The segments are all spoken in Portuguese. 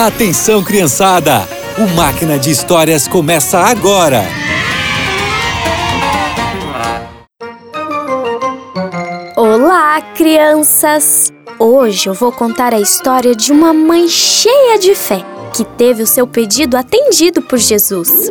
Atenção, criançada! O Máquina de Histórias começa agora! Olá, crianças! Hoje eu vou contar a história de uma mãe cheia de fé que teve o seu pedido atendido por Jesus.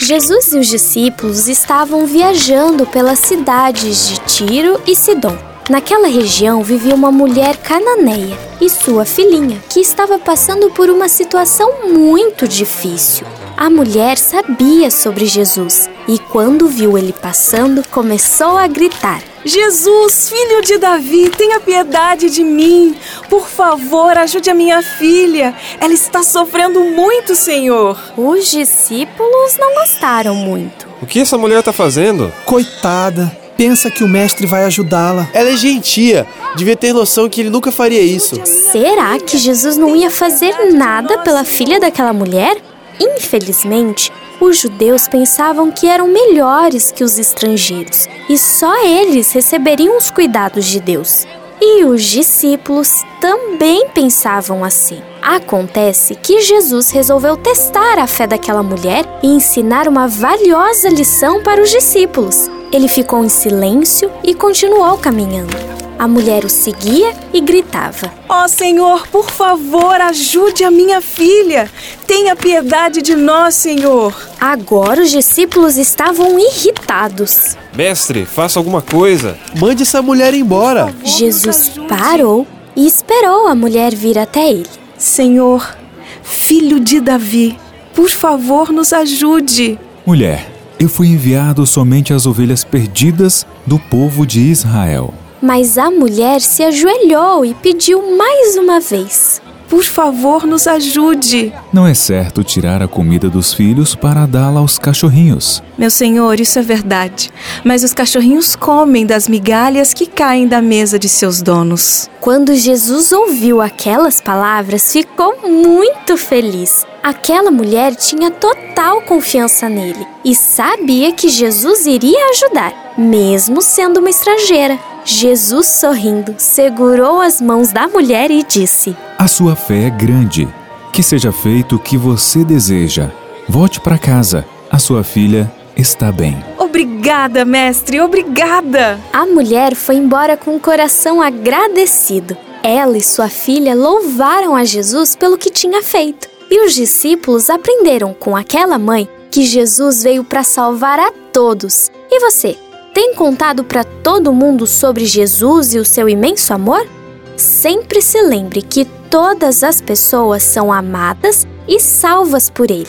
Jesus e os discípulos estavam viajando pelas cidades de Tiro e Sidom. Naquela região vivia uma mulher cananeia e sua filhinha, que estava passando por uma situação muito difícil. A mulher sabia sobre Jesus e, quando viu ele passando, começou a gritar: Jesus, filho de Davi, tenha piedade de mim. Por favor, ajude a minha filha. Ela está sofrendo muito, Senhor. Os discípulos não gostaram muito. O que essa mulher está fazendo? Coitada, pensa que o mestre vai ajudá-la. Ela é gentia, devia ter noção que ele nunca faria isso. Será que Jesus não ia fazer nada pela filha daquela mulher? Infelizmente, os judeus pensavam que eram melhores que os estrangeiros e só eles receberiam os cuidados de Deus. E os discípulos também pensavam assim. Acontece que Jesus resolveu testar a fé daquela mulher e ensinar uma valiosa lição para os discípulos. Ele ficou em silêncio e continuou caminhando. A mulher o seguia e gritava: Ó oh, Senhor, por favor, ajude a minha filha. Tenha piedade de nós, Senhor. Agora os discípulos estavam irritados. Mestre, faça alguma coisa. Mande essa mulher embora. Favor, Jesus parou e esperou a mulher vir até ele. Senhor, filho de Davi, por favor, nos ajude. Mulher, eu fui enviado somente às ovelhas perdidas do povo de Israel. Mas a mulher se ajoelhou e pediu mais uma vez: Por favor, nos ajude. Não é certo tirar a comida dos filhos para dá-la aos cachorrinhos. Meu senhor, isso é verdade. Mas os cachorrinhos comem das migalhas que caem da mesa de seus donos. Quando Jesus ouviu aquelas palavras, ficou muito feliz. Aquela mulher tinha total confiança nele e sabia que Jesus iria ajudar, mesmo sendo uma estrangeira. Jesus, sorrindo, segurou as mãos da mulher e disse: A sua fé é grande. Que seja feito o que você deseja. Volte para casa. A sua filha está bem. Obrigada, mestre, obrigada! A mulher foi embora com o coração agradecido. Ela e sua filha louvaram a Jesus pelo que tinha feito. E os discípulos aprenderam com aquela mãe que Jesus veio para salvar a todos. E você? Tem contado para todo mundo sobre Jesus e o seu imenso amor? Sempre se lembre que todas as pessoas são amadas e salvas por Ele.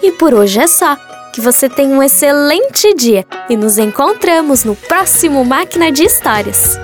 E por hoje é só. Que você tenha um excelente dia e nos encontramos no próximo Máquina de Histórias.